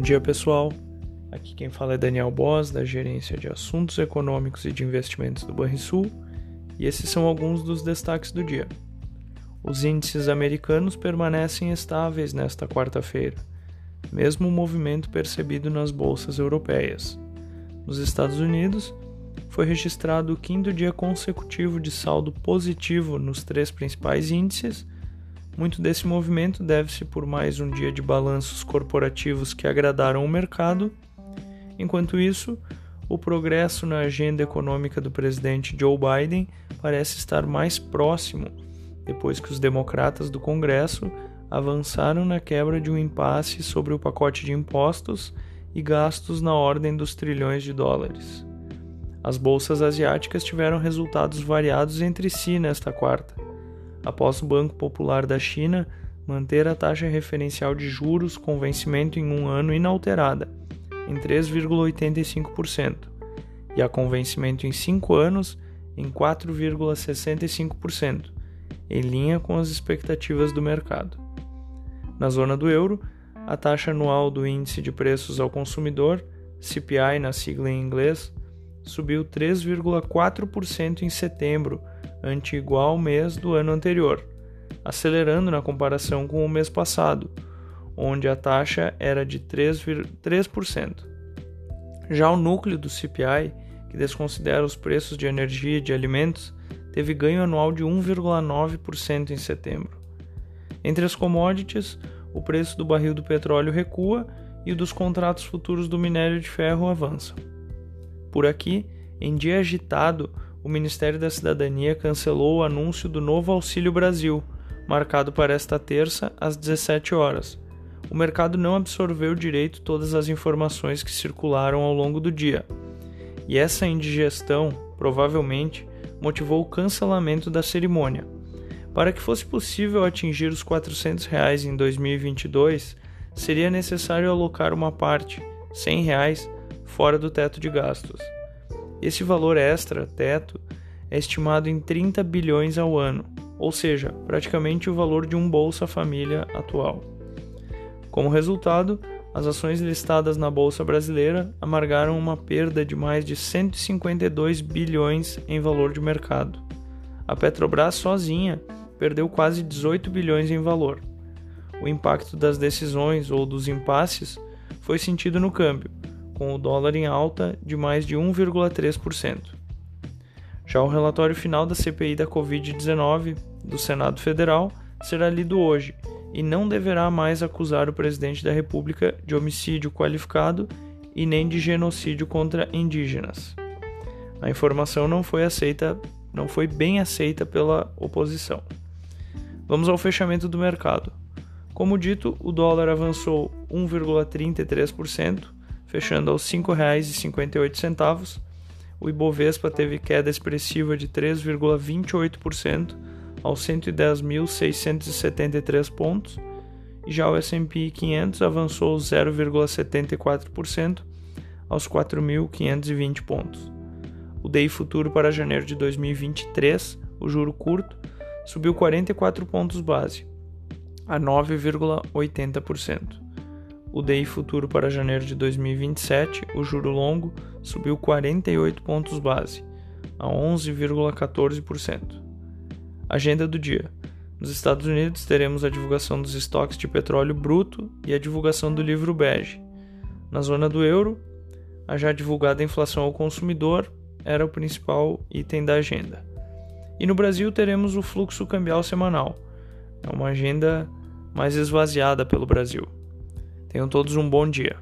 Bom dia, pessoal. Aqui quem fala é Daniel Boss, da Gerência de Assuntos Econômicos e de Investimentos do Banrisul, e esses são alguns dos destaques do dia. Os índices americanos permanecem estáveis nesta quarta-feira, mesmo o movimento percebido nas bolsas europeias. Nos Estados Unidos, foi registrado o quinto dia consecutivo de saldo positivo nos três principais índices muito desse movimento deve-se por mais um dia de balanços corporativos que agradaram o mercado. Enquanto isso, o progresso na agenda econômica do presidente Joe Biden parece estar mais próximo depois que os democratas do Congresso avançaram na quebra de um impasse sobre o pacote de impostos e gastos na ordem dos trilhões de dólares. As bolsas asiáticas tiveram resultados variados entre si nesta quarta após o Banco Popular da China manter a taxa referencial de juros com vencimento em um ano inalterada, em 3,85%, e a com vencimento em cinco anos em 4,65%, em linha com as expectativas do mercado. Na zona do euro, a taxa anual do Índice de Preços ao Consumidor, CPI na sigla em inglês, subiu 3,4% em setembro ante igual mês do ano anterior, acelerando na comparação com o mês passado, onde a taxa era de 3%. Já o núcleo do CPI, que desconsidera os preços de energia e de alimentos, teve ganho anual de 1,9% em setembro. Entre as commodities, o preço do barril do petróleo recua e o dos contratos futuros do minério de ferro avança. Por aqui, em dia agitado, o Ministério da Cidadania cancelou o anúncio do novo Auxílio Brasil, marcado para esta terça às 17 horas. O mercado não absorveu direito todas as informações que circularam ao longo do dia. E essa indigestão, provavelmente, motivou o cancelamento da cerimônia. Para que fosse possível atingir os 400 reais em 2022, seria necessário alocar uma parte, 100 reais, fora do teto de gastos. Esse valor extra, teto, é estimado em 30 bilhões ao ano, ou seja, praticamente o valor de um Bolsa Família atual. Como resultado, as ações listadas na Bolsa Brasileira amargaram uma perda de mais de 152 bilhões em valor de mercado. A Petrobras sozinha perdeu quase 18 bilhões em valor. O impacto das decisões ou dos impasses foi sentido no câmbio, com o dólar em alta de mais de 1,3%. Já o relatório final da CPI da Covid-19 do Senado Federal será lido hoje e não deverá mais acusar o presidente da República de homicídio qualificado e nem de genocídio contra indígenas. A informação não foi aceita, não foi bem aceita pela oposição. Vamos ao fechamento do mercado. Como dito, o dólar avançou 1,33%, fechando aos R$ 5,58. O Ibovespa teve queda expressiva de 3,28% aos 110.673 pontos, e já o S&P 500 avançou 0,74% aos 4.520 pontos. O DI futuro para janeiro de 2023, o juro curto, subiu 44 pontos base, a 9,80%. O DI futuro para janeiro de 2027, o juro longo, subiu 48 pontos base, a 11,14%. Agenda do dia. Nos Estados Unidos, teremos a divulgação dos estoques de petróleo bruto e a divulgação do livro bege. Na zona do euro, a já divulgada inflação ao consumidor era o principal item da agenda. E no Brasil, teremos o fluxo cambial semanal. É uma agenda mais esvaziada pelo Brasil. Tenham todos um bom dia.